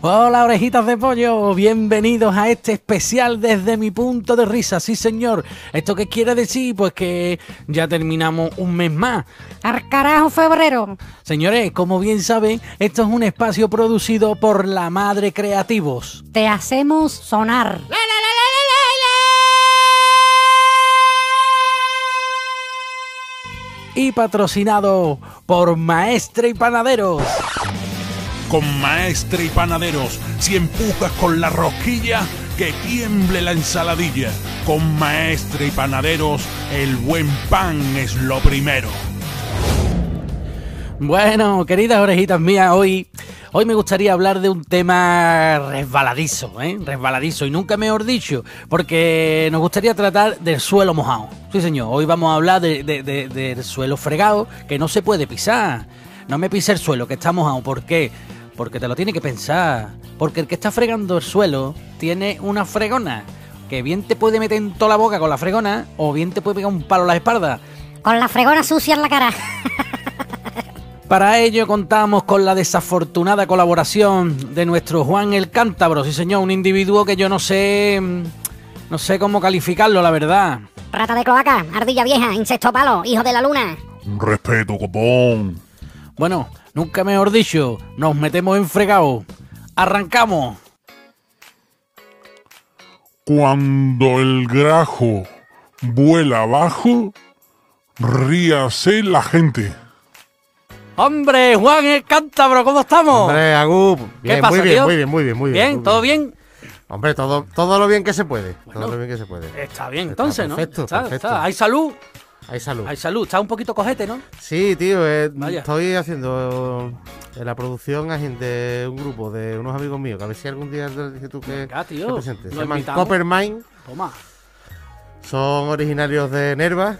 Hola orejitas de pollo, bienvenidos a este especial desde mi punto de risa, sí señor. ¿Esto qué quiere decir? Pues que ya terminamos un mes más. ¡Al carajo, febrero! Señores, como bien saben, esto es un espacio producido por La Madre Creativos. Te hacemos sonar. Y patrocinado por Maestre y Panaderos. Con Maestre y Panaderos, si empujas con la rosquilla, que tiemble la ensaladilla. Con Maestre y Panaderos, el buen pan es lo primero. Bueno, queridas orejitas mías, hoy, hoy me gustaría hablar de un tema resbaladizo, ¿eh? Resbaladizo, y nunca mejor dicho, porque nos gustaría tratar del suelo mojado. Sí, señor, hoy vamos a hablar de- de- de- del suelo fregado, que no se puede pisar. No me pise el suelo, que está mojado. ¿Por qué? Porque te lo tiene que pensar. Porque el que está fregando el suelo tiene una fregona, que bien te puede meter en toda la boca con la fregona, o bien te puede pegar un palo en la espalda. Con la fregona sucia en la cara. Para ello contamos con la desafortunada colaboración de nuestro Juan el Cántabro, sí señor, un individuo que yo no sé, mm, no sé cómo calificarlo, la verdad. Rata de cloaca, ardilla vieja, insecto palo, hijo de la luna. Respeto, copón. Bueno, nunca mejor dicho, nos metemos en fregado. Arrancamos. Cuando el grajo vuela abajo, ríase la gente. Hombre, Juan el Cántabro, ¿cómo estamos? Hombre, Agu, bien, pasa, muy bien, tío? muy bien, muy bien, muy bien. ¿Bien? muy ¿Todo bien? Hombre, todo, todo lo bien que se puede. Bueno. todo lo bien que se puede. Está bien, Está entonces, ¿no? perfecto, Está- perfecto. está. Hay salud, Hay salud. hay salud. Está un poquito cojete, ¿no? Sí, tío, eh, estoy haciendo en la producción de un grupo de unos amigos míos, que a ver si algún día te dices tú que, Venga, tío, que presentes. Se llaman. Coppermine, Toma. son originarios de Nerva,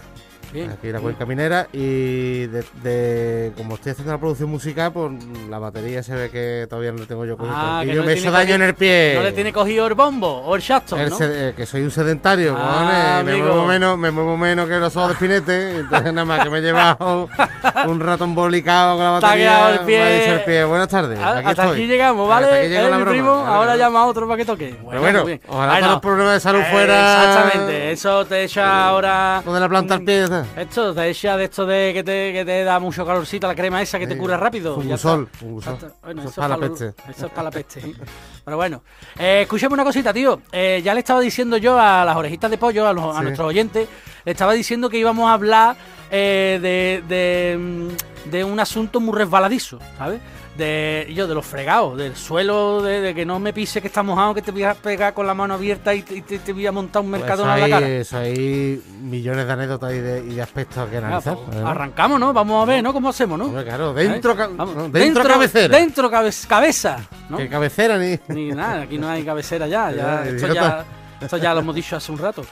Bien. aquí la cuenca minera, y de, de- como estoy haciendo la producción musical, pues la batería se ve que todavía no la tengo yo con Ah, y que yo no me hecho daño cogido- en el pie. No le tiene cogido el bombo o el shafton, El ¿no? sed- eh, que soy un sedentario, Ah, me muevo menos, me muevo menos que los ojos de espinete, entonces nada más que me he llevado un rato embolicado con la batería. el pie. el pie. Buenas tardes, Ah, aquí hasta estoy. aquí llegamos, Hasta ¿vale? aquí llegó Eh, la mi broma, primo, vale, ahora vale. llama a otro para que toque. Pero bueno, muy bien. ojalá Bueno, con los problemas de salud eh, fuera. Exactamente, eso te echa ahora. Donde la planta al pie. ¿Sabes? Esto te echa de esto de que te, que te da mucho calorcito, la crema esa que te cura rápido. Fungusol, fungusol. Bueno, Eso es para la peste. Eso es para la peste. Pero bueno, eh, escúchame una cosita, tío. Eh, ya le estaba diciendo yo a las orejitas de pollo, a, los- a nuestros oyentes, le estaba diciendo que íbamos a hablar eh, de, de, mm, de un asunto muy resbaladizo, ¿sabes? De, yo, de los fregados, del suelo, de, de que no me pise que está mojado, que te voy a pegar con la mano abierta y te, te- te voy a montar un Pues mercadona en hay, la cara. eso hay millones de anécdotas y de, y de aspectos que analizar. pues, arrancamos, ¿no? Vamos a ver, ¿no? ¿Cómo hacemos, no? Hombre, claro, dentro, ¿Eh? ca- no, dentro, cabecera. Dentro cabe- cabeza, ¿no? Que cabecera ni. Ni nada, aquí no hay cabecera ya. ya esto, ya esto ya lo hemos dicho hace un rato.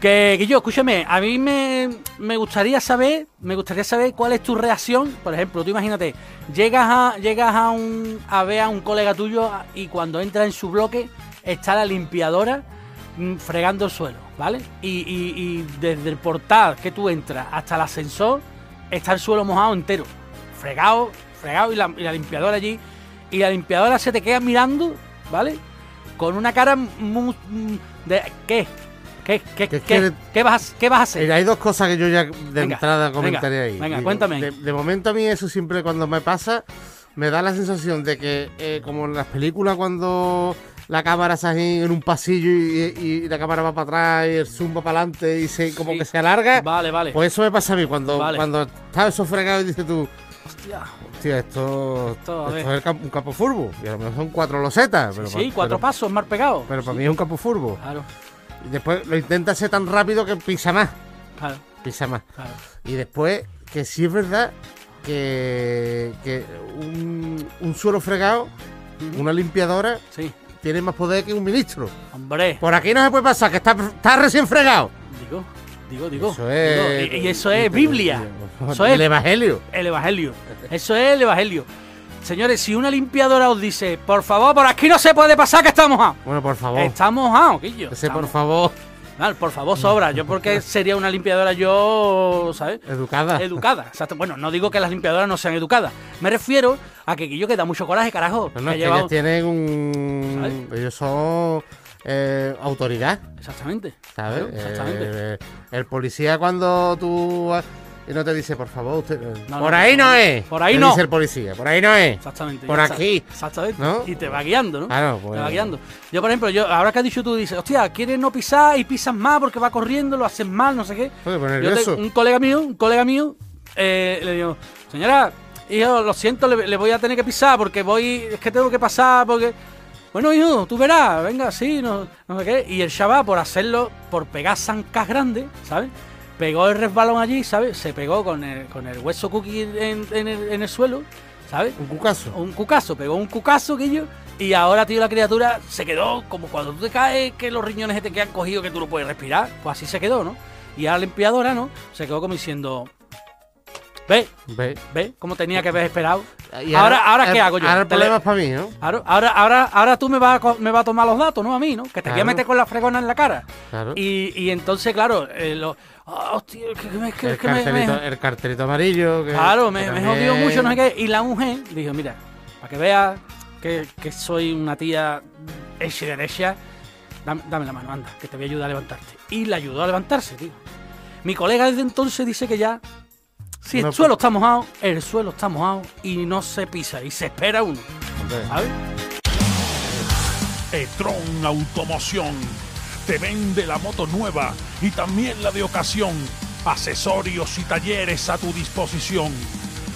Que, que yo, escúchame, a mí me, me gustaría saber, me gustaría saber cuál es tu reacción. Por ejemplo, tú imagínate, llegas a, llegas a un a ver a un colega tuyo y cuando entra en su bloque está la limpiadora mm, fregando el suelo, ¿vale? Y, y- desde el portal que tú entras hasta el ascensor está el suelo mojado entero, fregado, fregado y la, la limpiadora allí y la limpiadora se te queda mirando, ¿vale? Con una cara muy, de ¿qué? ¿Qué, qué, ¿Qué qué, quiere- qué vas, ¿Qué vas a hacer? Hay dos cosas que yo ya de Venga, entrada venga, comentaré ahí. venga, cuéntame. De, de momento a mí eso siempre cuando me pasa me da la sensación de que eh, como en las películas cuando la cámara está ahí en un pasillo y, y- y la cámara va para atrás y el zoom va para adelante y se, como Sí. que se alarga. Vale, vale. Pues eso me pasa a mí cuando, Vale. cuando está eso fregado y dices tú, Hostia. hostia, esto, Esto, es el campo- un campo furbo. Y a lo mejor son cuatro losetas. Pero sí, cuatro pero- pasos, más pegado. Pero para mí es un campo furbo. Claro, Y después lo intenta hacer tan rápido que pisa más. claro, Pisa más. claro. Y después, que sí es verdad que, que un, un suelo fregado, una limpiadora, Sí, tiene más poder que un ministro. hombre. Por aquí no se puede pasar, que está, está recién fregado. Digo, digo, digo. Eso es. digo, y, y eso es Biblia. Eso El es Evangelio. el Evangelio. Eso es el Evangelio. Señores, si una limpiadora os dice, por favor, por aquí no se puede pasar que está mojado. Bueno, por favor. Está mojado, Quillo. Ese, por favor. Vale, por favor, sobra. Yo porque sería una limpiadora yo, ¿sabes? Educada. Educada. Exacto. Bueno, no digo que las limpiadoras no sean educadas. Me refiero a que yo que da mucho coraje, carajo. No, no, que es que lleva- ellos tienen un. Ellos son eh, autoridad, Exactamente. ¿sabes? Exactamente. Eh, el policía cuando tú. Y no te dice, por favor, usted. No, por no, ahí no es. Por ahí Te no. dice el policía, por ahí no es. Exactamente. Por aquí. Exactamente. ¿No? Y te va guiando, ¿no? Claro, pues. Te va guiando. Yo, por ejemplo, yo ahora que has dicho tú, dices, hostia, quieres no pisar y pisas más porque va corriendo, lo haces mal, no sé qué. Joder, Yo te- un colega mío, un colega mío, eh, le digo, señora, hijo, lo siento, le, le voy a tener que pisar porque voy, es que tengo que pasar porque... Bueno, hijo, tú verás, venga, sí, no, no sé qué. Y el chaval, por hacerlo, por pegar zancas grandes, ¿sabes? Pegó el resbalón allí, ¿sabes? Se pegó con el, con el hueso cookie en, en el, en el suelo, ¿sabes? Un cucazo. un cucazo, pegó un cucazo, Guillo, y ahora, tío, la criatura se quedó como cuando tú te caes, que los riñones te quedan cogidos, que tú no puedes respirar, pues así se quedó, ¿no? Y ahora la limpiadora, ¿no? Se quedó como diciendo, ve, Ve. ve, como tenía que haber esperado. Y ahora, ahora, ¿qué el- hago yo? Ahora el problema es para mí, ¿no? Ahora, ahora, ahora, ahora tú me vas, a, me vas a tomar los datos, ¿no? A mí, ¿no? Que te voy a Claro. meter con la fregona en la cara. Claro. Y, y entonces, claro, eh, lo, hostia, que, que me- que- el, que me- me- cartelito, el cartelito amarillo. Que, Claro, me, jodió mucho, no sé qué. Y la mujer dijo, mira, para que veas que, que soy una tía hecha y derecha, dame, dame la mano, anda, que te voy a ayudar a levantarte. Y le ayudó a levantarse, tío. Mi colega desde entonces dice que ya, si el No, suelo está mojado, el suelo está mojado y no se pisa y se espera uno, Hombre, ¿sabes? E-Tron Automoción te vende la moto nueva y también la de ocasión. Accesorios y talleres a tu disposición.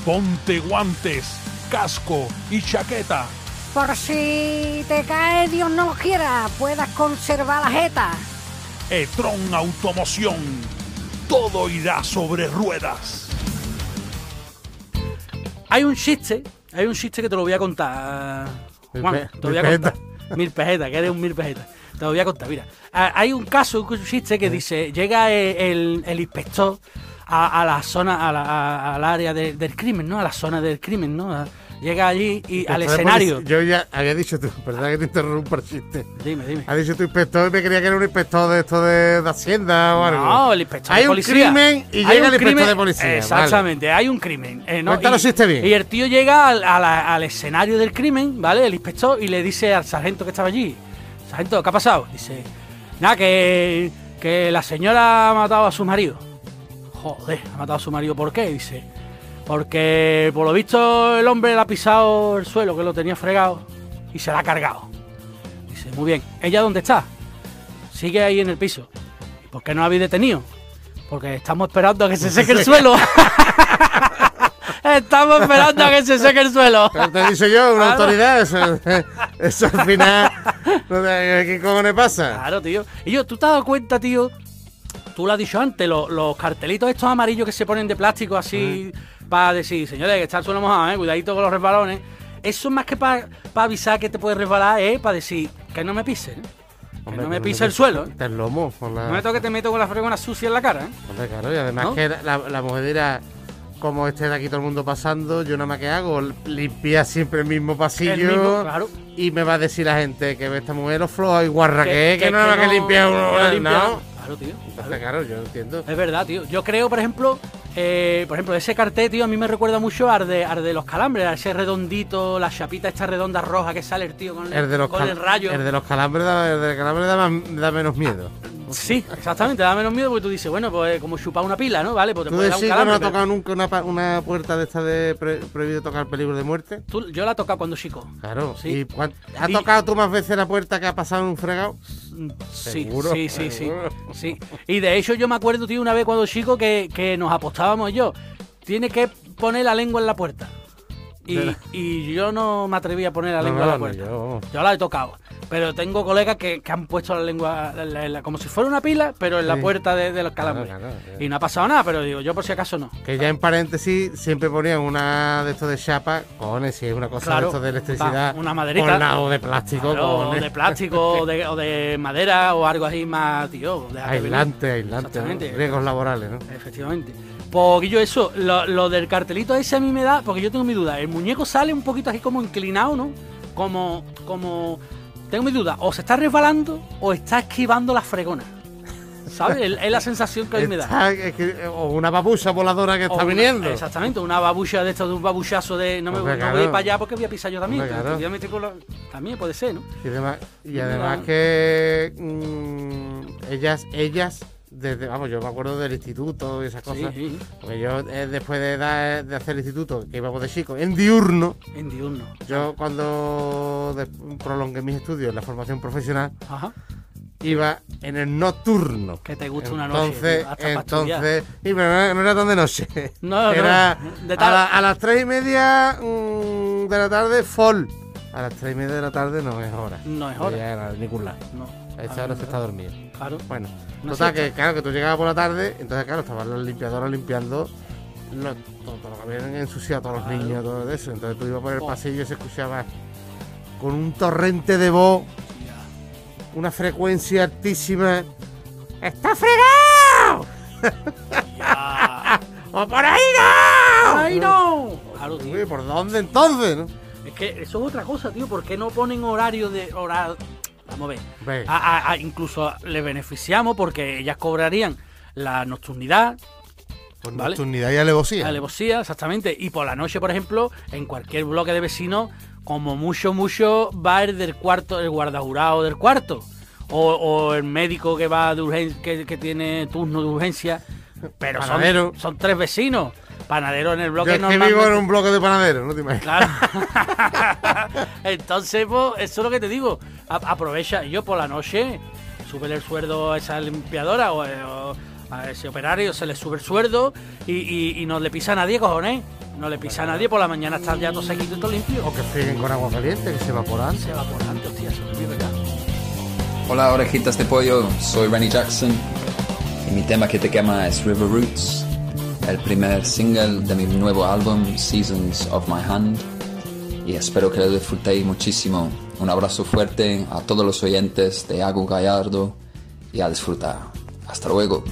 Ponte guantes, casco y chaqueta. Por si te cae, Dios no lo quiera, puedas conservar la jeta. E-Tron Automoción. Todo irá sobre ruedas. Hay un chiste, hay un chiste que te lo voy a contar, Mil Juan, pe- te lo voy a mil contar. Mil pesetas, que eres un mil pesetas. Te lo voy a contar, mira. Ah, Hay un caso, un chiste que dice, llega el, el inspector a, a la zona, a la- a- al área de- del crimen, ¿no? A la zona del crimen, ¿no? Llega allí y al escenario. Yo ya había dicho tú, perdón que te interrumpa el chiste. Dime, dime. Has dicho tu inspector y me creía que era un inspector de esto de, de Hacienda o algo. No, el inspector Hay de un policía. crimen y Hay llega un el inspector de policía. Exactamente, hay un crimen. eh, ¿no? Cuéntalo y, si esté bien. Y el tío llega al, la- al escenario del crimen, ¿vale? El inspector, y le dice al sargento que estaba allí: Sargento, ¿qué ha pasado? Dice: Nada, que, que la señora ha matado a su marido. Joder, ha matado a su marido, ¿por qué? Dice: Porque por lo visto el hombre le ha pisado el suelo, que lo tenía fregado, y se la ha cargado. Dice: Muy bien, ¿ella dónde está? Sigue ahí en el piso. ¿Y por qué no la habéis detenido? Porque estamos esperando a que se seque el suelo. estamos esperando a que se seque el suelo. Pero te dicho yo, una Claro. autoridad, eso, eso al final. ¿Qué cojones pasa? Claro, tío. Y yo, ¿tú te has dado cuenta, tío? Tú lo has dicho antes, lo- los cartelitos estos amarillos que se ponen de plástico así para decir, señores, que está el suelo mojado, ¿eh? cuidadito con los resbalones. Eso más que para avisar que te puedes resbalar, es para decir que no me pise, ¿eh? que Hombre, no me pise el suelo. ¿eh? Te lomo. Con la... No me toque te meto con la fregona sucia en la cara, ¿eh? Hombre, claro, y además ¿No? que la, la mujer dirá, como esté de aquí todo el mundo pasando, yo nada más que hago, limpiar siempre el mismo pasillo. El mismo, claro. Y me va a decir la gente que esta mujer lo floja y guarra que, es, que, no que nada más que limpia uno, que Claro, tío. Entonces, claro, yo entiendo. Es verdad, tío. Yo creo, por ejemplo, eh, por ejemplo, ese cartel, tío, a mí me recuerda mucho al de, al de los calambres, a ese redondito, la chapita esta redonda roja que sale el tío con el, El de los, con cal- el rayo. el de los calambres da, el de calambres da, más- da menos miedo. Sí, exactamente, da menos miedo porque tú dices, bueno, pues como chupar una pila, ¿no? Vale, pues te ¿Tú puede dar un no calambre. ha pero- tocado nunca una, puerta de esta de pre- prohibido tocar peligro de muerte? Tú- yo la he tocado cuando chico. Claro. Sí. ¿Y ¿Has Y- tocado tú más veces la puerta que ha pasado en un fregado? Sí, Seguro, sí, sí, sí, sí. Y de hecho yo me acuerdo, tío, una vez cuando chico que, que nos apostábamos yo. Tiene que poner la lengua en la puerta. Y, Pero- y yo no me atreví a poner la No, lengua no, en la no, puerta. yo- Yo la he tocado. Pero tengo colegas que, que han puesto la lengua en la- en la- como si fuera una pila, pero en la puerta de, de los calambres. Claro, claro, y no ha pasado nada, pero digo, yo por si acaso no. Que ya en paréntesis siempre ponían una de estos de chapa, cojones, si es una cosa de estos de electricidad. va, una maderita. Con la o de plástico, o de plástico, o de, o de madera, o algo así más, tío. venir. Aislante, aislante. ¿no? Riesgos laborales, ¿no? Efectivamente. Porque yo eso, lo, lo del cartelito ese a mí me da, porque yo tengo mi duda. El muñeco sale un poquito así como inclinado, ¿no? Como, como, tengo mi duda. O se está resbalando o está esquivando la fregona. ¿sabes? Es, la sensación que a mí me da. O una babucha voladora que O está una- viniendo. Exactamente, una babucha de esto, de un babuchazo de no me no voy a ir para allá porque voy a pisar yo también. Claro. voy la- También puede ser, ¿no? Y además, y además que mm, ellas, ellas, desde, vamos, yo me acuerdo del instituto y esas Sí, cosas. sí, Porque yo, eh, después de, dar- de hacer el instituto, que íbamos de chico, en diurno, en diurno. yo cuando de- prolongué mis estudios en la formación profesional, Ajá. iba en el nocturno. Que te gusta una noche, hasta entonces, y pero no, era- no tan de noche. No, no, era de a, la- a las tres y media mm, de la tarde, fall. A las tres y media de la tarde no es hora. No es hora. Ya era. No. A esa hora se está dormido. Claro. Bueno, Una total, que claro, que tú llegabas por la tarde, entonces claro, estaban las limpiadoras limpiando lo- todo, todo lo que habían ensuciado a todos los niños, todo eso. Entonces tú ibas por el Oh. pasillo y se escuchaba con un torrente de voz, una frecuencia altísima. ¡Está fregado! ¡O por ahí no! ¡Ay, no! Claro, tío. Uy, ¿Por dónde entonces? no? Es que eso es otra cosa, tío. ¿Por qué no ponen horario de horario? Vamos a ver. Ve. A- a- a- incluso le beneficiamos porque ellas cobrarían la nocturnidad, Por vale. nocturnidad y alevosía. alevosía, exactamente. Y por la noche, por ejemplo, en cualquier bloque de vecinos, como mucho, mucho, va el del cuarto, el guardajurado del cuarto. O, o el médico que va de urgen- que, que tiene turno de urgencia. Pero son tres vecinos. Panadero en el Yo bloque es que vivo en un bloque de panaderos, no te imaginas. Claro. Entonces, pues, eso es lo que te digo. A- aprovecha. Yo por la noche, sube el sueldo a esa limpiadora o, o a ese operario, se le sube el sueldo y, y- y no le pisa a nadie, cojones. No le pisa a nadie, por la mañana está ya todo sequito y todo limpio. O que frieguen con agua caliente, que se evaporan. Se va por antes, hostia, eso es verdad. Hola orejitas de pollo, soy Rennie Jackson y mi tema que te quema es River Roots, el primer single de mi nuevo álbum Seasons of My Hand y espero que lo disfrutéis muchísimo. Un abrazo fuerte a todos los oyentes de Agu Gallardo y a disfrutar. Hasta luego.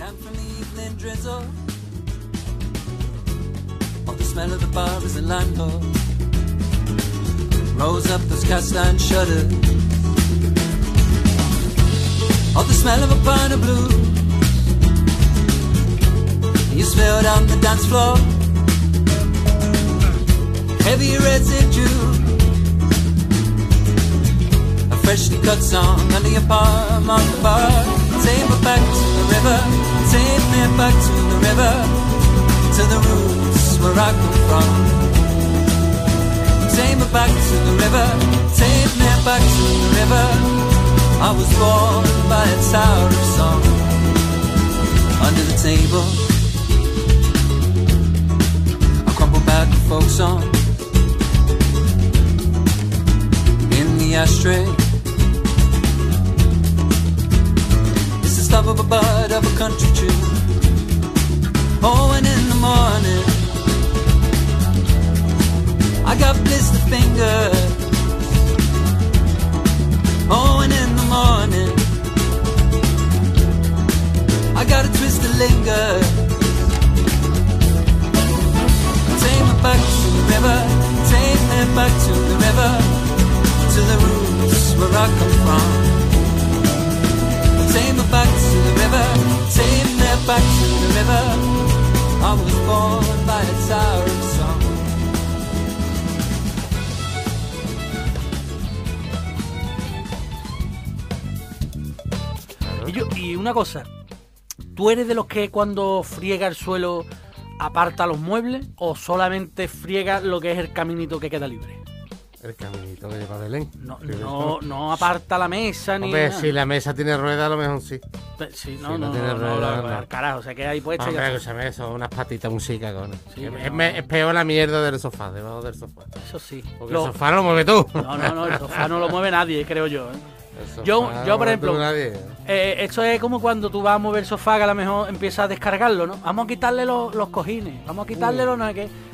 You smell down the dance floor. Heavy residue. A freshly cut song under your palm on the bar. Take me back to the river. Take me back to the river. To the roots where I come from. Take me back to the river. Take me back to the river. I was born by a tower of song. Under the table. The folk song. In the ashtray. It's the stuff of a bud of a country tree. Oh, and in the morning, I got blister fingers. Una cosa, ¿tú eres de los que cuando friega el suelo aparta los muebles o solamente friega lo que es el caminito que queda libre? El caminito que lleva Belén. No, no, no aparta la mesa ni Hombre, nada. si la mesa tiene rueda, a lo mejor sí. Pe- Sí, no, si no no, tiene no, rueda, no, no. al carajo, se queda ahí puesta Hombre, escúchame, unas patitas chicas, cojones. Sí, es, pero me- es peor la mierda del sofá, debajo del sofá. Eso sí. Porque Lo- el sofá no lo mueve tú. No, no, no, el sofá no lo mueve nadie, creo yo. ¿eh? Yo- no yo, por ejemplo. Eh, esto es como cuando tú vas a mover el sofá que a lo mejor empiezas a descargarlo, ¿no? Vamos a quitarle los, los cojines, vamos a quitarle los no.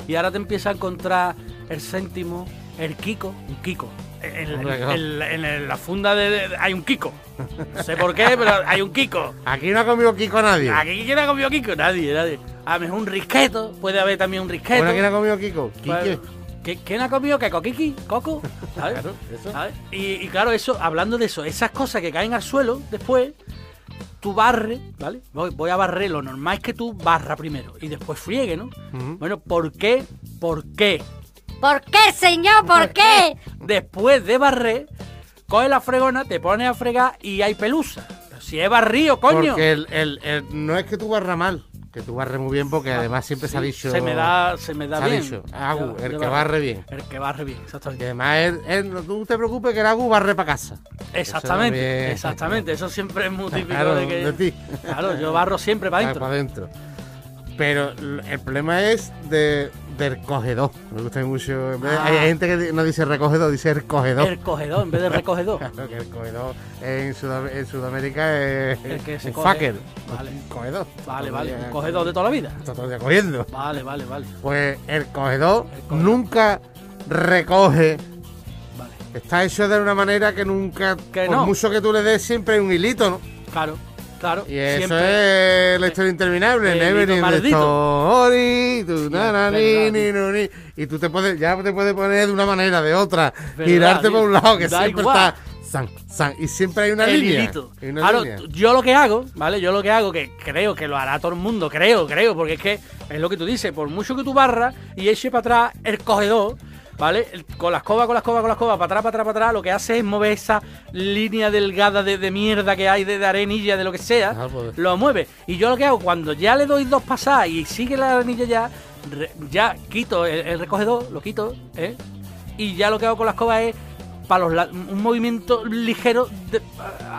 Y ahora te empieza a encontrar el céntimo, el Kiko, un Kiko. En, la funda de, de- hay un Kiko. No sé por qué, pero hay un Kiko. Aquí no ha comido Kiko nadie. Aquí quién ha comido Kiko, nadie, nadie. A lo mejor un risqueto, puede haber también un risqueto. Bueno, ¿quién ha comido Kiko? Pues, Quique. ¿qué- ¿Quién ha comido qué? ¿Coquiqui? ¿Coco? ¿Sabes? Claro, eso. ¿Sabes? Y, y claro, eso, hablando de eso, esas cosas que caen al suelo después, tú barres, ¿vale? Voy, voy a barrer, lo normal es que tú barra primero y después friegue, ¿no? Bueno, ¿por qué? ¿Por qué? ¿Por qué, señor? ¿Por qué? Después de barrer, coge la fregona, te pones a fregar y hay pelusa. Pero si he barrido, coño. Porque el, el- el- no es que tú barras mal, que tú barres muy bien, porque además siempre se ha Sí, dicho. Se me da, se me da se ha bien. dicho, Agu, Ya, el que barre bien. El que barre bien, Y exactamente. además, él- él- no tú te preocupes que el Agu barre para casa. Exactamente, Eso también- exactamente. Eso siempre es muy típico Claro, de que. de ti. Claro, yo barro siempre para adentro. para adentro. Pero el problema es de, del cogedor. Me gusta mucho. en vez de- Ah. Hay gente que no dice recogedor, dice el cogedor. El cogedor en vez de recogedor. Claro, que el cogedor en, Sudam- en Sudamérica es El que se un coge. fucker. Vale. Un cogedor. Vale, vale. el Un cogedor de toda la vida. Está todo el día cogiendo. Vale, vale, vale. Pues el cogedor, El cogedor. nunca recoge. Vale. Está hecho de una manera que nunca, Que por no. mucho que tú le des, siempre hay un hilito, ¿no? Claro, claro. Y eso siempre. es la historia interminable. El Never in story, tu ni, ni. Y tú te puedes, ya te puedes poner de una manera, de otra. Verdad, girarte por un lado, que Da siempre igual. está. San, san, y siempre hay una el línea. hay una Claro, línea. yo lo que hago, ¿vale? Yo lo que hago, que creo que lo hará todo el mundo, creo, creo, porque es que es lo que tú dices, por mucho que tú barras y eche para atrás el cogedor, ¿vale? Con la escoba, con la escoba, con la escoba, para atrás, para atrás, para atrás, lo que hace es mover esa línea delgada de, de mierda que hay, de, de arenilla, de lo que sea, Ah, pues. lo mueve. Y yo lo que hago, cuando ya le doy dos pasadas y sigue la arenilla ya, re- ya quito el, el recogedor, lo quito, ¿eh? Y ya lo que hago con la escoba es para los un movimiento ligero de-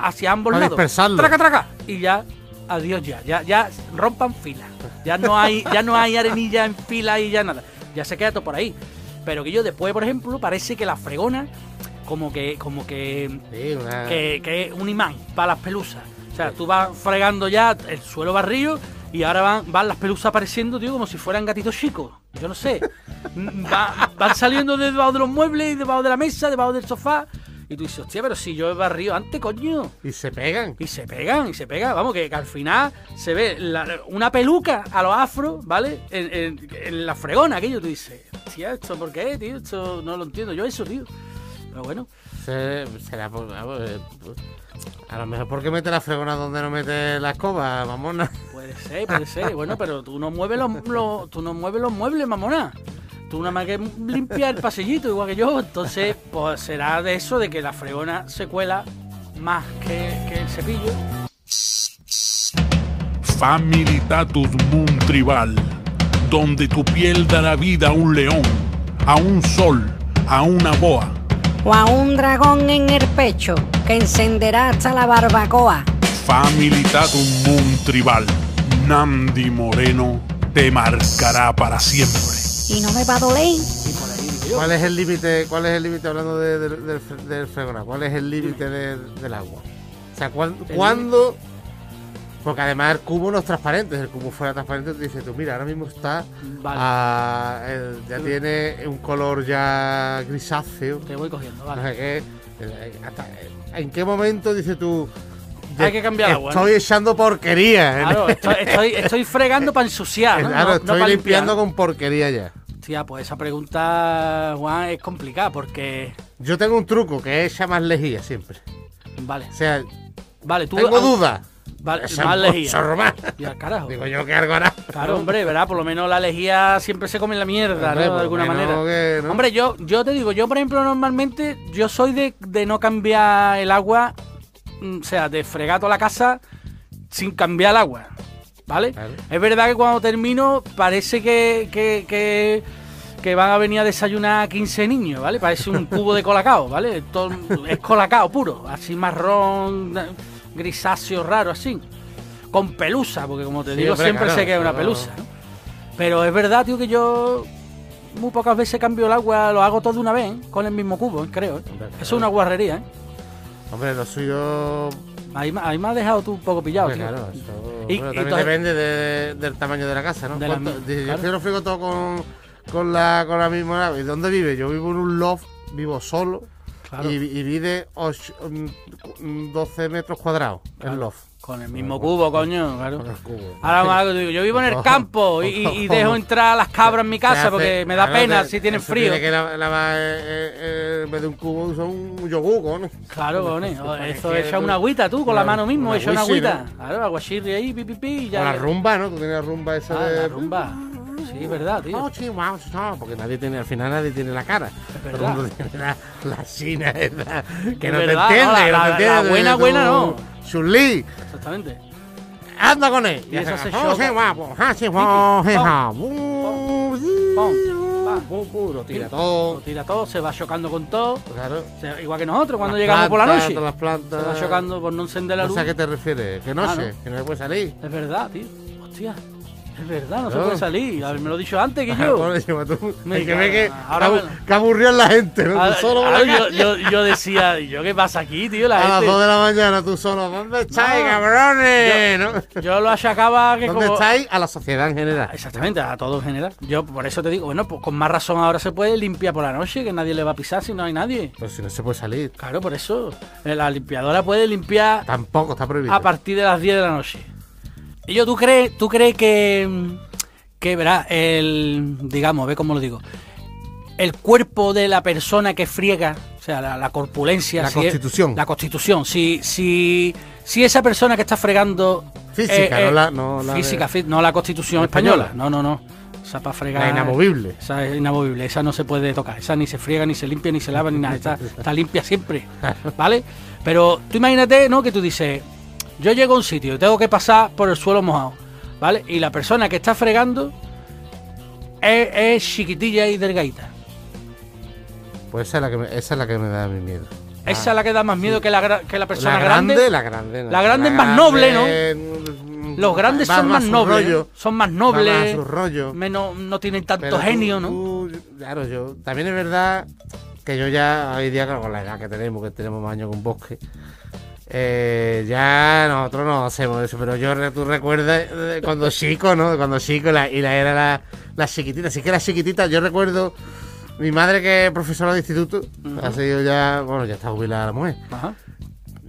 hacia ambos Para lados. dispersarlo. Traca, traca. Y ya, adiós ya. Ya, ya rompan fila. Ya no hay, ya no hay arenilla en fila y ya nada. Ya se queda todo por ahí. Pero que yo después, por ejemplo, parece que la fregona, como que, como que, Sí, una- que, que es un imán para las pelusas. O sea, tú vas fregando ya el suelo barrido y ahora van, van las pelusas apareciendo, tío, como si fueran gatitos chicos. Yo no sé. Va- van saliendo de debajo de los muebles, debajo de la mesa, debajo del sofá. Y tú dices, hostia, pero si yo he barrido antes, coño. Y se pegan. Y se pegan, y se pegan. Vamos, que, que al final se ve la- una peluca a los afros, ¿vale? En, en- en la fregona, aquello. Tú dices, tía, ¿esto por qué, tío? Esto no lo entiendo yo eso, tío. Pero bueno, Se- será por, eh, pues, a lo mejor porque mete la fregona donde no mete la escoba, mamona. puede ser, puede ser. Bueno, pero tú no mueves los, los- tú no mueves los muebles, mamona. Tú nada más que limpiar el pasillito, igual que yo. Entonces, pues será de eso, de que la fregona se cuela más que, que el cepillo. Familitatus Moon Tribal, donde tu piel dará vida a un león, a un sol, a una boa. O a un dragón en el pecho que encenderá hasta la barbacoa. Familitatum Moon Tribal, Nandi Moreno te marcará para siempre. Y no me va a doler. ¿Cuál es el límite? ¿Cuál es el límite hablando de- de- del fre- del fregona? ¿Cuál es el límite de- del agua? O sea, ¿cuán- El ¿cuándo? Porque además el cubo no es transparente. Si el cubo fuera transparente, te dices tú, mira, ahora mismo está. Vale, el- ya tiene un color ya grisáceo. te voy cogiendo, No vale. sé qué. eh, hasta- eh, ¿En qué momento dices tú? Hay que cambiar agua, Estoy echando porquería. Claro, estoy, estoy, estoy fregando para ensuciar, ¿no? Claro, No- no estoy limpiando limpiar. con porquería ya. Tía, pues esa pregunta, Juan, es complicada porque... Yo tengo un truco que es echar más lejía siempre. Vale, O sea, vale, tú... tengo ah, más un lejía. Ya, carajo. Digo yo que algo hará. Claro, hombre, ¿verdad? Por lo menos la lejía siempre se come en la mierda, ¿no? De alguna manera. que, ¿no? Hombre, yo, yo te digo, yo por ejemplo normalmente, yo soy de, de no cambiar el agua, mm, o sea, de fregar toda la casa sin cambiar el agua, ¿vale? Es verdad que cuando termino parece que, que, que, que van a venir a desayunar 15 niños, ¿vale? Parece un cubo de colacao, ¿vale? Todo- es colacao puro, así marrón, grisáceo, raro, así. Con pelusa, porque como te Sí, digo, siempre claro, sé que es una pelusa, ¿no? Pero es verdad, tío, que yo muy pocas veces cambio el agua, lo hago todo de una vez, ¿eh? con el mismo cubo, ¿eh? creo. ¿eh? Hombre, Eso es una guarrería, ¿eh? Hombre, lo suyo. Ahí, me- ahí me has dejado tú un poco pillado, hombre, tío. claro, eso- Y- bueno, y también entonces- depende de- del tamaño de la casa, ¿no? De la ¿Cuánto- mi- dice, claro. Yo lo frigo todo con, con, la, con la misma. ¿Y dónde vive? Yo vivo en un loft, vivo solo. Claro. Y, y vive och- mm, 12 metros cuadrados Claro. loft. Con el mismo cubo, coño, claro. Con el cubo. Ahora yo vivo en el campo y, y- dejo entrar a las cabras en mi casa hace- porque me da claro, pena te- si tienen frío. Tiene que la- lavar, eh, eh, en vez de un cubo, usa un yogur, cojones. Claro. Para Eso echa una agüita tú con la una- mano mismo, echa una agüita. ¿no? Claro, aguachirri ahí, pi, pi, pi, ya. O la rumba, ¿no? Tú tienes la rumba esa Ah, de. la rumba. Sí, es verdad, tío. No, sí, vamos, no, porque nadie tiene, al final nadie tiene la cara. Todo el verdad. mundo tiene la, la china esa, que no te entiende, que no te entiende. la buena, buena, no. Chun-Li, Exactamente. anda con él. Y esa se "Oh, guapo, ah, oh, Lo tira Lo todo. tira todo, se va chocando con todo. Claro. Se- igual que nosotros cuando Las llegamos por la plantas, noche. todas las Se plantas. va chocando por no encender la luz. a qué te refieres. Que no Ah, sé, ¿no? que no se puede salir. Es verdad, tío. Hostia. Es verdad, no se puede salir. Haberme lo dicho antes que Bueno, yo. encima tú, Me que ver que, ahora me- que aburrió a la gente, ¿no? Ah, Tú solo yo, yo, yo decía, ¿y yo qué pasa aquí, tío? La A las gente. 2 de la mañana tú solo, ¿dónde estáis, No. cabrones? Yo lo achacaba que ¿Dónde como. estáis? A la sociedad en general. Exactamente, a todo en general. Yo por eso te digo, bueno, pues con más razón ahora se puede limpiar por la noche, que nadie le va a pisar si no hay nadie. Pero si no se puede salir, Claro, por eso. eh, La limpiadora puede limpiar tampoco está prohibido. a partir de las 10 de la noche. Yo, ¿tú crees, tú crees que, que verá, el, digamos, ve cómo lo digo, el cuerpo de la persona que friega, o sea, la, la corpulencia, La si es- constitución. la constitución, si, si, si esa persona que está fregando Física, no la- no la de- física, no la constitución la española, española. no, no, no, esa para fregar, La inamovible. esa es inamovible, esa no se puede tocar, esa ni se friega, ni se limpia, ni se lava, ni nada, está, está limpia siempre, ¿vale? Pero tú imagínate, ¿no? Que tú dices, yo llego a un sitio y tengo que pasar por el suelo mojado, ¿vale? Y la persona que está fregando es, es chiquitilla y delgadita. Pues esa es la que me, esa es la que me da mi miedo. Esa es la que da más miedo que la, que la persona Ah. la grande, grande. la grande. La grande es más noble, ¿no? ¿no? Los grandes Va son más nobles, rollo, son más va más a nobles, menos, no tienen tanto Pero tú- genio, ¿no? tú- claro, yo. También es verdad que yo ya hoy día, claro, con la edad que tenemos, que tenemos más años que un bosque, eh, ya nosotros no hacemos eso. Pero yo, tú recuerdas eh, cuando chico, ¿no? Cuando chico la, y la era la, la chiquitita. Sí que la chiquitita, yo recuerdo. Mi madre que es profesora de instituto, ha sido ya, bueno, ya está jubilada la mujer. Ajá,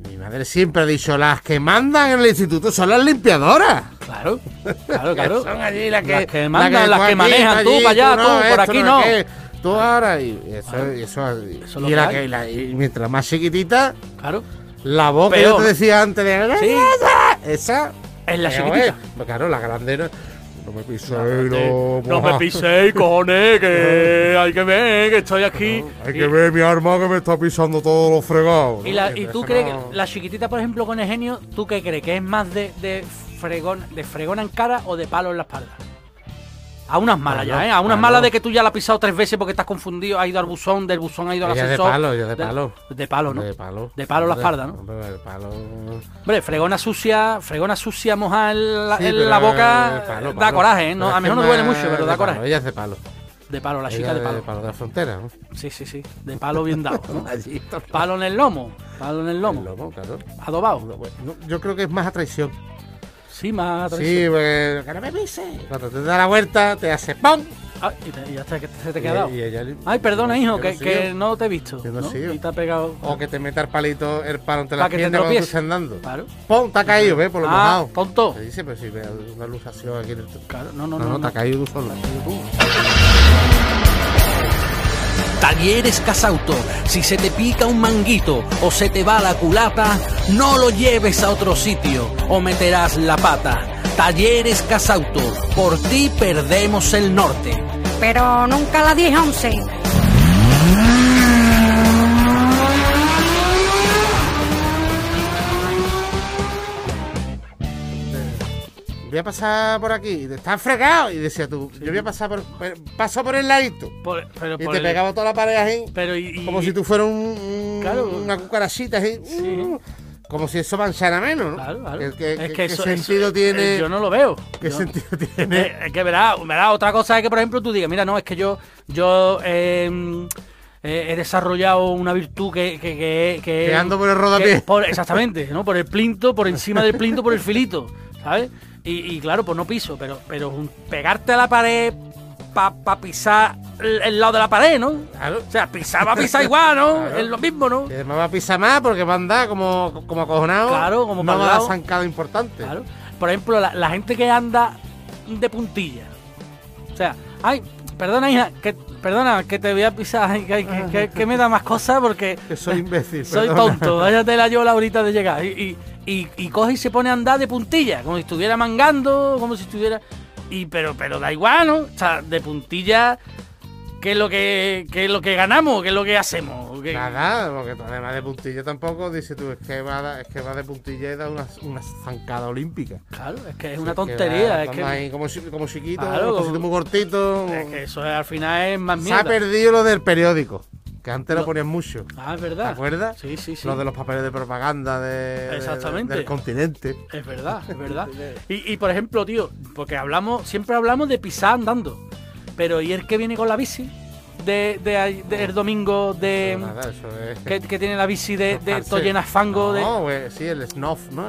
Mi madre siempre ha dicho, las que mandan en el instituto son las limpiadoras. claro, claro, claro. Son allí las que, Las que mandan, las tú que aquí, manejan, tú allí, para allá, tú, por esto aquí no. aquello, Tú ahora, y eso, y eso, y, Eso es lo y que la hay. que, y la- y mientras más chiquitita, Claro, la voz que yo Peor. te decía antes de... Sí. Esa... es la peor chiquitita. es. Pues claro, la grande no... No me piséis, No, no, me piséis, cojones, que hay que ver que estoy aquí. Hay Y- que ver mi arma que me está pisando todos los fregados. Y, tú crees que la chiquitita, por ejemplo, con el genio, ¿tú qué crees? ¿Que es más de, de fregón, de fregona en cara o de palo en la espalda? A unas malas Palo, ya, ¿eh? A unas palo. malas de que tú ya la has pisado tres veces porque estás confundido, ha ido al buzón, del buzón ha ido al Ella de ascensor. palo, de palo. De palo, ¿no? De palo. De palo la espalda, ¿no? hombre, de palo... Hombre, fregona sucia, fregona sucia mojar en la, Sí, en pero la de boca palo, da palo. coraje, ¿eh? No, a mí no me duele mucho, pero de da palo, coraje. Ella es de palo. De palo, la chica de palo. de la frontera, ¿no? Sí, sí, sí. De palo bien dado, ¿no? Allí. Palo en el lomo. Palo en el El lomo. lomo, claro. Adobado. No, yo creo que es más a traición. Sí, porque que no me pise. Cuando te da la vuelta, te hace ¡pum! Ah, y, te- y ya está, que se te queda Ay, perdona, hijo, que, no que no te he visto. Yo no ¿no? Y te ha pegado. O que te meta el palito, el palo entre las que te piernas cuando tú estás andando. Claro. ¡Pum! Te ha caído, ¿ves? Por lo Ah, mojado. tonto. Se dice, pero si ve una luxación aquí en el... Claro, no, no, No, no. no, te ha caído tú solo. Talleres Casauto. Si se te pica un manguito o se te va la culata, no lo lleves a otro sitio o meterás la pata. Talleres Casauto. Por ti perdemos el norte. Pero nunca la 10-11. Voy a pasar por aquí. Estás fregado. Y decía tú, yo voy a pasar por... Paso por el ladito. Por- pero Y por te el- pegaba toda la pared ahí. Pero y, y- Como si tú fueras un, un- Claro. una cucarachita así. Sí. Mm, Como si eso manchara menos, ¿no? Claro, claro. ¿Qué, qué- es que qué eso, sentido eso- tiene? eh, Yo no lo veo. ¿Qué Yo- sentido tiene? Eh, Es que verá, verá, otra cosa es que, por ejemplo, tú digas, mira, no, es que yo, yo eh, eh, he desarrollado una virtud que... que, que, que- Que ando por el rodapié. por- exactamente, ¿no? Por el plinto, por encima del plinto, por el filito, ¿sabes? Y, y claro, pues no piso, pero, pero pegarte a la pared pa pisar el, el lado de la pared, ¿no? Claro. O sea, pisar va a pisar igual, ¿no? Claro. Es lo mismo, ¿no? Y además va a pisar más porque va a andar como, como acojonado. Claro, como no pa'l va a zancada importante. Claro. Por ejemplo, la, la gente que anda de puntilla. O sea, ay, perdona, hija, que, perdona, que te voy a pisar, que, que- que- que me da más cosas porque Que soy imbécil. soy perdona. tonto. Váyatela yo la ahorita de llegar. Y, y, y, y coge y se pone a andar de puntilla, como si estuviera mangando, como si estuviera. Y pero, pero da igual, ¿no? O sea, de puntilla, ¿qué es lo que, qué es lo que ganamos? ¿Qué es lo que hacemos? ¿Qué- Nada, porque además de puntilla tampoco, dices tú, es que va, es que va de puntilla y da una, una zancada olímpica. Claro, es que es una Que tontería. va- Es que, como, como chiquito, Claro, como- muy cortito. es que eso es- al final es más Se mierda. ha perdido lo del periódico, que antes lo Lo- ponían mucho. Ah, es ¿Te verdad. acuerdas? Sí, sí, sí. Lo de los papeles de propaganda de, de- del continente. Es verdad, es verdad. Y, y, por ejemplo, tío, porque hablamos, siempre hablamos de pisar andando. Pero ¿y el que viene con la bici? De, de, de el domingo de. Nada, es. Que, que tiene la bici de, de todo llena de fango. de... No, güey, sí, el snuff, ¿no?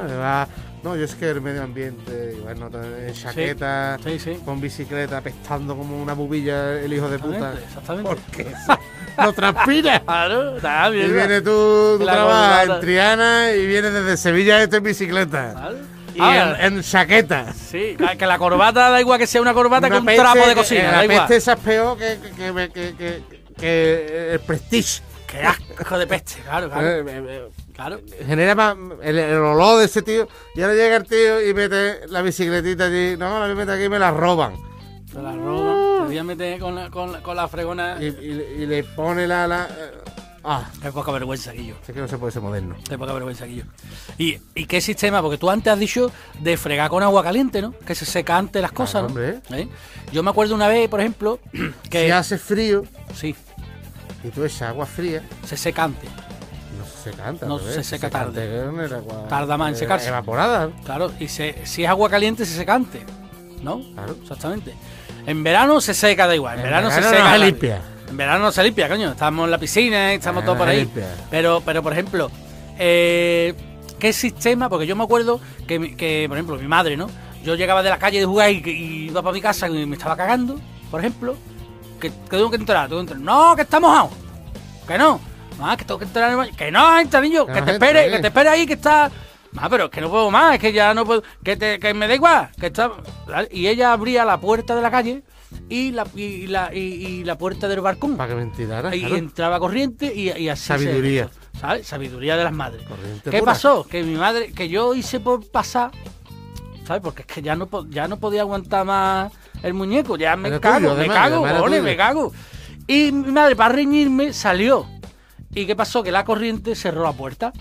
No, yo es que el medio ambiente, bueno, en chaqueta, Sí, sí. con bicicleta, apestando como una bubilla el hijo de puta. Exactamente. exactamente. Porque no transpira. Claro, nada, Y viene tú, tú trabajas en Triana y vienes desde Sevilla esto en bicicleta. Claro. Y Ah, en, en chaqueta. Sí, que la corbata da igual que sea una corbata Una que un peste trapo de cocina, La da igual. peste esa es peor que, que, que, que- el prestige. Qué asco de peste, claro, claro. Eh, eh, eh, claro. genera más el, el olor de ese tío. Y ahora llega el tío y mete la bicicletita allí. No, la mete aquí y me la roban. Te la roban, con la, con la, con la fregona. Y, y- y le pone la. la eh, ah, Qué poca vergüenza, Guillo. sé que no se puede ser moderno. Qué poca vergüenza, Guillo. ¿Y, ¿Y qué sistema? Porque tú antes has dicho de fregar con agua caliente, ¿no? Que se seca antes las cosas, ¿no? hombre. ¿Eh? Yo me acuerdo una vez, por ejemplo, que... Si hace frío Sí, y tú echas agua fría, se seca antes. no se seca antes. No, se seca tarde. agua- Tarda más en eh, secarse. Evaporada. Claro, y se- si es agua caliente, se seca antes. ¿No? Claro. Exactamente. En verano se seca, da igual. En, En verano, se seca. no se limpia. En verano no se limpia, coño. Estamos en la piscina, estamos Ah, todos por ahí. limpia. Pero, pero por ejemplo, eh, ¿qué sistema? Porque yo me acuerdo que, que, por ejemplo, mi madre, ¿no? Yo llegaba de la calle de jugar y, y iba para mi casa y me estaba cagando, por ejemplo. Que, que tengo que entrar, tengo que entrar. No, que está mojado. Que no. Ah, que tengo que entrar en el baño. Que no, entra, niño. Que no te espere, ¿eh? que te espere ahí, que está. Ah, pero es que no puedo más, es que ya no puedo. Que, te, que me da igual. Que está. Y ella abría la puerta de la calle y la, y la, y, y la puerta del balcón. Para que me. Y claro. entraba corriente y, y así. se- Sabiduría. ¿Sabes? Sabiduría de las madres. Corriente ¿Qué pura. pasó? Que mi madre, que yo hice por pasar, ¿sabes? Porque es que ya no, ya no podía aguantar más el muñeco. Ya me Era cago, tuyo, me cago, tuyo. me cago. Y mi madre, para reñirme, salió. ¿Y qué pasó? Que la corriente cerró la puerta.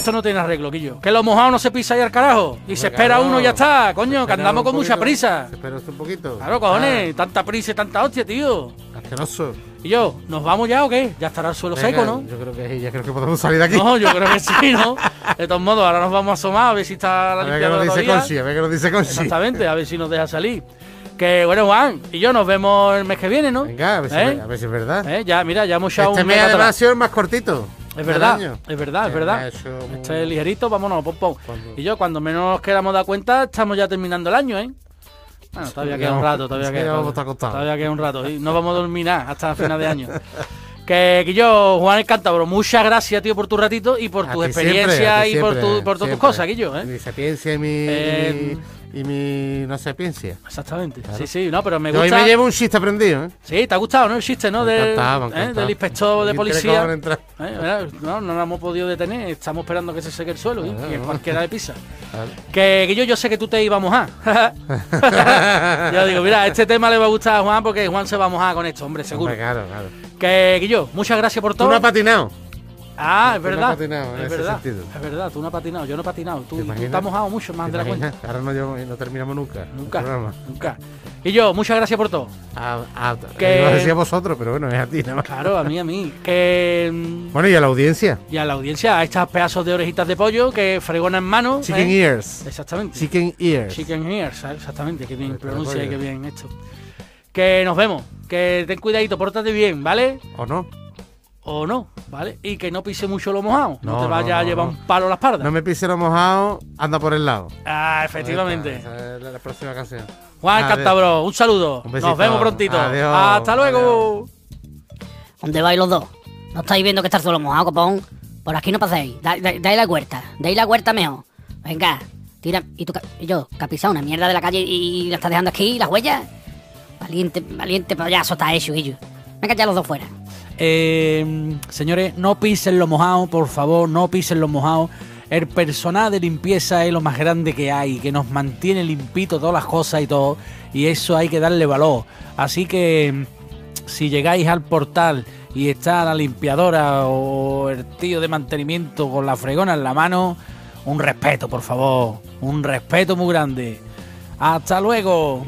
Esto no tiene arreglo, Quillo. Que lo mojado no se pisa ahí al carajo. Y se espera claro. uno y ya está, coño, que Espera andamos con mucha prisa. Espera usted un poquito. Claro, cojones, tanta prisa y tanta hostia, tío. Ah, asqueroso. Y yo, ¿nos vamos ya o qué? Ya estará el suelo Venga, seco, ¿no? Yo creo que sí, ya creo que podemos salir de aquí. No, yo creo que sí, ¿no? De todos modos, ahora nos vamos a asomar a ver si está la a ver qué limpieza nos dice. Conchi, a ver qué nos dice Conchi. Exactamente, a ver si nos deja salir. Que bueno, Juan y yo nos vemos el mes que viene, ¿no? Venga, a ver, si, ¿Eh? a ver si es verdad. ¿Eh? Ya, mira, ya hemos echado Este un mes mes además ha sido el más cortito. Es verdad, es verdad, es verdad. muy- Este es ligerito, vámonos, pom, pom. Cuando- Y yo, cuando menos nos queramos dar cuenta, estamos ya terminando el año, ¿eh? Bueno, todavía queda un rato, todavía Sí, queda. vamos a estar. Todavía queda un rato. Y no vamos a dormir nada hasta final de año. Que, que yo, Juan el Cántabro, muchas gracias, tío, por tu ratito y por tus experiencias y por, tu, por todas tus cosas, Guillo, ¿eh? Mi sapiencia y mi, Eh, y mi, no sapiencia. Exactamente. Claro. Sí, sí, no, pero me Yo hoy gusta. me llevo un chiste aprendido, ¿eh? Sí, te ha gustado, ¿no? El chiste, ¿no? Del, ¿eh? del inspector de policía. ¿Eh? No, no lo hemos podido detener. Estamos esperando que se seque el suelo ¿eh? Y no. cualquiera de pisa. Que, que yo, yo sé que tú te ibas a mojar. yo digo, mira, este tema le va a gustar a Juan porque Juan se va a mojar con esto, hombre, seguro. Hombre, claro, claro. Que, que yo, muchas gracias por Tú todo. no has patinado. Ah, es no verdad. patinado en es ese verdad. sentido. Es verdad, tú no has patinado, yo no he patinado. Tú, ¿Te tú has mojado mucho más ¿Te de la cuenta. Ahora no, llevo- no terminamos nunca. Nunca, nunca. Y yo, muchas gracias por todo. A, a, Que- iba a decir a vosotros, pero bueno, es a ti nada más. Claro, a mí, a mí. Que. mm, Bueno, y a la audiencia. Y a la audiencia, a estas pedazos de orejitas de pollo que fregona en mano. Chicken ¿eh? ears. Exactamente. Chicken ears. Chicken ears, exactamente. Que bien pronuncia y que bien hecho. Que nos vemos. Que ten cuidadito, pórtate bien, ¿vale? ¿O no? O no, ¿vale? Y que no pise mucho lo mojado. No, No, te no, vaya a no, llevar no. un palo a la espalda. No me pise lo mojado, anda por el lado. Ah, efectivamente. Esa es la, la próxima canción. Juan Adiós. Cantabro, un saludo. Un besito. Nos vemos prontito. Adiós. Hasta luego. ¿Dónde vais los dos? ¿No estáis viendo que está el suelo mojado, copón? Por aquí no paséis. Da, da- dais la huerta. Dais la huerta mejor. Venga, tira. ¿Y tú, y yo, que has pisado una mierda de la calle y, la estás dejando aquí, las huellas? Valiente, valiente payaso está hecho, Guillo. Venga ya los dos fuera. Eh, señores, no pisen lo mojado, por favor, no pisen lo mojado. El personal de limpieza es lo más grande que hay, que nos mantiene limpito todas las cosas y todo. Y eso hay que darle valor. Así que si llegáis al portal y está la limpiadora o el tío de mantenimiento con la fregona en la mano, un respeto, por favor. Un respeto muy grande. Hasta luego.